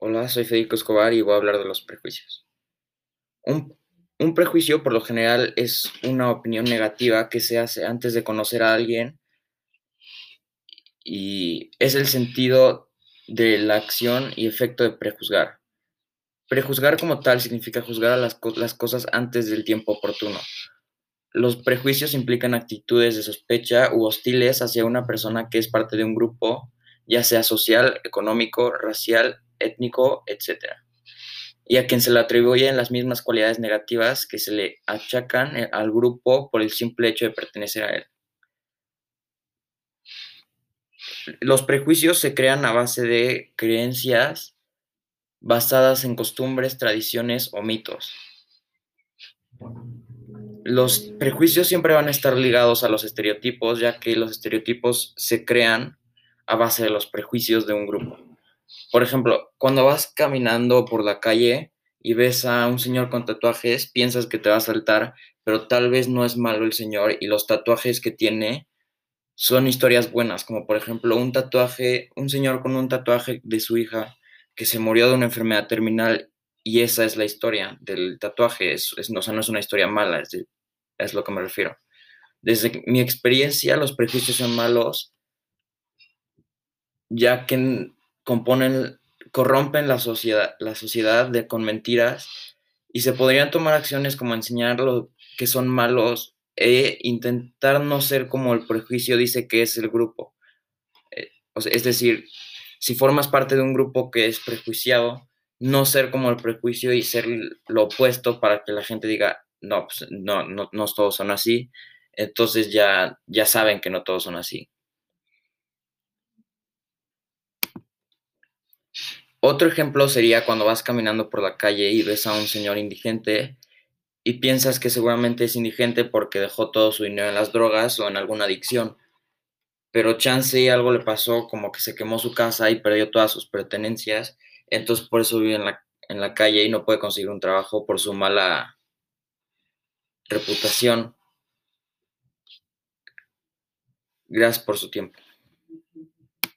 Hola, soy Federico Escobar y voy a hablar de los prejuicios. Un, prejuicio, por lo general, es una opinión negativa que se hace antes de conocer a alguien y es el sentido de la acción y efecto de prejuzgar. Prejuzgar como tal significa juzgar a las, las cosas antes del tiempo oportuno. Los prejuicios implican actitudes de sospecha u hostiles hacia una persona que es parte de un grupo, ya sea social, económico, racial, étnico, etc. Y a quien se le atribuyen las mismas cualidades negativas que se le achacan eh, al grupo por el simple hecho de pertenecer a él. Los prejuicios se crean a base de creencias basadas en costumbres, tradiciones o mitos. Los prejuicios siempre van a estar ligados a los estereotipos, ya que los estereotipos se crean a base de los prejuicios de un grupo. Por ejemplo, cuando vas caminando por la calle y ves a un señor con tatuajes, piensas que te va a saltar, pero tal vez no es malo el señor y los tatuajes que tiene son historias buenas, como por ejemplo un tatuaje, un señor con un tatuaje de su hija que se murió de una enfermedad terminal y esa es la historia del tatuaje, es, o sea, no es una historia mala, es, es lo que me refiero. Desde mi experiencia, los prejuicios son malos, ya que componen, corrompen la sociedad, la sociedad de, con mentiras y se podrían tomar acciones como enseñar lo que son malos e intentar no ser como el prejuicio dice que es el grupo. Eh, es decir, si formas parte de un grupo que es prejuiciado, no ser como el prejuicio y ser lo opuesto para que la gente diga, no, pues, no, no, no todos son así, entonces ya, ya saben que no todos son así. Otro ejemplo sería cuando vas caminando por la calle y ves a un señor indigente y piensas que seguramente es indigente porque dejó todo su dinero en las drogas o en alguna adicción. Pero chance algo le pasó, como que se quemó su casa y perdió todas sus pertenencias, entonces por eso vive en la, en la calle y no puede conseguir un trabajo por su mala reputación. Gracias por su tiempo.